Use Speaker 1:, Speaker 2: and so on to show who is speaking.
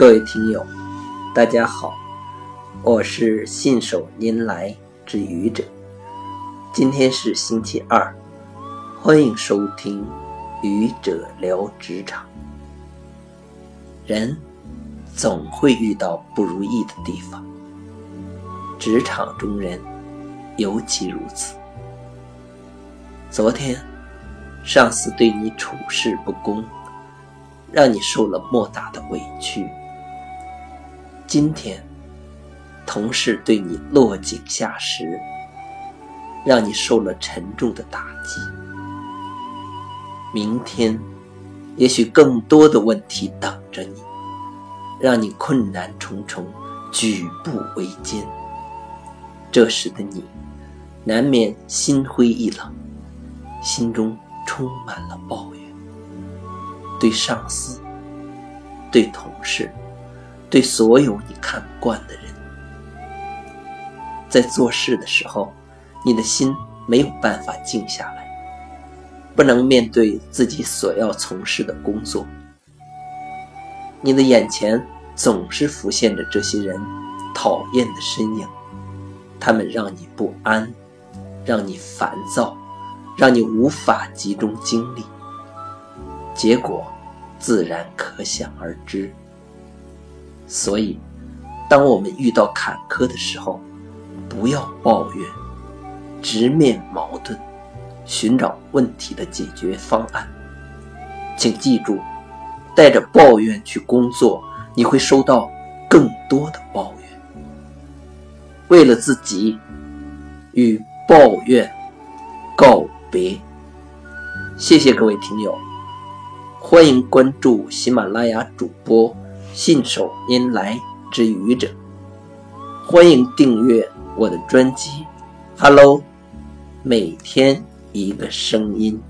Speaker 1: 各位听友，大家好，我是信手拈来之愚者。今天是星期二，欢迎收听愚者聊职场。人总会遇到不如意的地方，职场中人尤其如此。昨天，上司对你处事不公，让你受了莫大的委屈。今天，同事对你落井下石，让你受了沉重的打击。明天，也许更多的问题等着你，让你困难重重，举步维艰。这时的你，难免心灰意冷，心中充满了抱怨，对上司，对同事。对所有你看不惯的人，在做事的时候，你的心没有办法静下来，不能面对自己所要从事的工作。你的眼前总是浮现着这些人讨厌的身影，他们让你不安，让你烦躁，让你无法集中精力。结果自然可想而知。所以，当我们遇到坎坷的时候，不要抱怨，直面矛盾，寻找问题的解决方案。请记住，带着抱怨去工作，你会收到更多的抱怨。为了自己，与抱怨告别。谢谢各位听友，欢迎关注喜马拉雅主播。信手拈来之愚者，欢迎订阅我的专辑。Hello，每天一个声音。